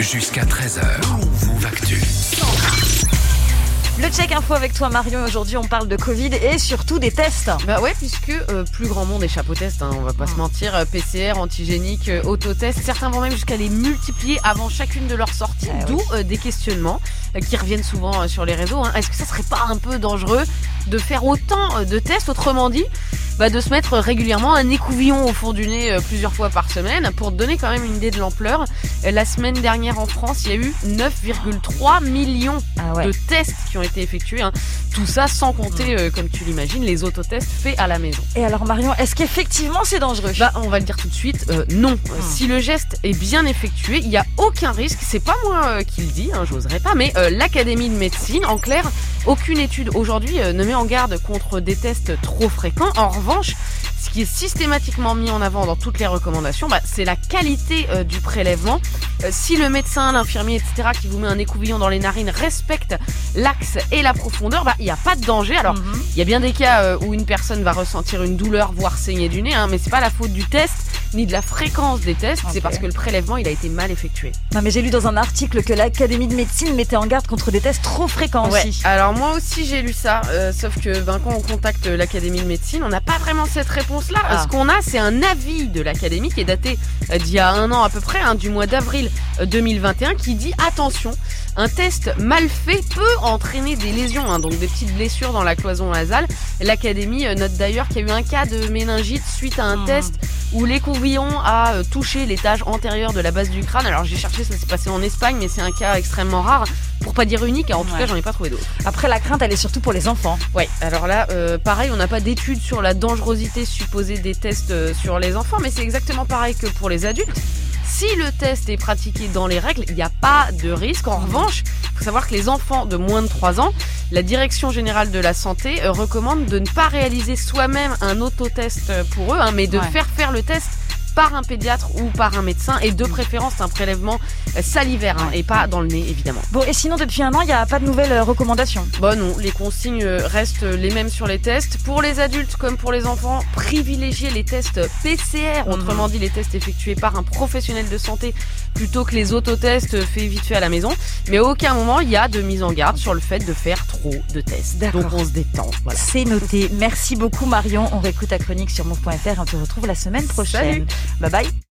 Jusqu'à 13h, Move Actu. Le check info avec toi Marion. Aujourd'hui, on parle de Covid et surtout des tests. Bah ouais, puisque euh, plus grand monde échappe aux tests, hein, on va pas se mentir. Euh, PCR, antigénique, euh, autotest. Certains vont même jusqu'à les multiplier avant chacune de leurs sorties, Ah d'où euh, des questionnements euh, qui reviennent souvent euh, sur les réseaux. hein. Est-ce que ça serait pas un peu dangereux de faire autant euh, de tests? Autrement dit, bah, de se mettre régulièrement un écouvillon au fond du nez euh, plusieurs fois par semaine. Pour donner quand même une idée de l'ampleur, euh, la semaine dernière en France, il y a eu 9,3 millions Ah ouais. de tests qui ont été effectués. hein. Tout ça sans compter, euh, comme tu l'imagines, les autotests faits à la maison. Et alors Marion, est-ce qu'effectivement c'est dangereux? Bah, on va le dire tout de suite, euh, non. Euh, Si le geste est bien effectué, il n'y a aucun risque. C'est pas moi euh, qui le dis, hein, j'oserais pas, mais l'Académie de médecine, en clair, aucune étude aujourd'hui ne met en garde contre des tests trop fréquents. En revanche, ce qui est systématiquement mis en avant dans toutes les recommandations, bah, c'est la qualité euh, du prélèvement. Euh, si le médecin, l'infirmier, etc., qui vous met un écouvillon dans les narines respecte l'axe et la profondeur, bah, il n'y a pas de danger. Alors, Mhm. il y a bien des cas euh, où une personne va ressentir une douleur, voire saigner du nez, hein, mais c'est pas la faute du test ni de la fréquence des tests, c'est parce que le prélèvement il a été mal effectué. Non mais j'ai lu dans un article que l'Académie de médecine mettait en garde contre des tests trop fréquents aussi. Alors moi aussi j'ai lu ça, euh, sauf que ben, quand on contacte l'Académie de médecine, on n'a pas vraiment cette réponse-là. Ah. Ce qu'on a, c'est un avis de l'Académie qui est daté euh, d'il y a un an à peu près, hein, du mois d'avril euh, 2021, qui dit attention, un test mal fait peut entraîner des lésions, hein, donc des petites blessures dans la cloison nasale. L'Académie euh, note d'ailleurs qu'il y a eu un cas de méningite suite à un Mhm. test où l'écouvillon a euh, touché l'étage antérieur de la base du crâne. Alors j'ai cherché, ça s'est passé en Espagne, mais c'est un cas extrêmement rare, pour pas dire unique. En tout Ouais. cas, j'en ai pas trouvé d'autres. Après la crainte, elle est surtout pour les enfants. Ouais, alors là, euh, pareil, on n'a pas d'études sur la dangerosité supposée des tests euh, sur les enfants, mais c'est exactement pareil que pour les adultes. Si le test est pratiqué dans les règles, il n'y a pas de risque. En revanche, il faut savoir que les enfants de moins de 3 ans, la Direction générale de la santé euh, recommande de ne pas réaliser soi-même un autotest pour eux, hein, mais de Ouais. faire faire le test par un pédiatre ou par un médecin, et de préférence un prélèvement salivaire, hein, et pas dans le nez, évidemment. Bon et sinon depuis un an, il n'y a pas de nouvelles euh, recommandations? Bon non, les consignes restent les mêmes sur les tests. Pour les adultes comme pour les enfants, privilégiez les tests PCR, Mhm. autrement dit les tests effectués par un professionnel de santé plutôt que les autotests faits vite fait à la maison. Mais à aucun moment il y a de mise en garde sur le fait de faire trop de tests. D'accord. Donc on se détend. Voilà. C'est noté. Merci beaucoup Marion. On réécoute ta chronique sur move.fr et on te retrouve la semaine prochaine. Bye bye.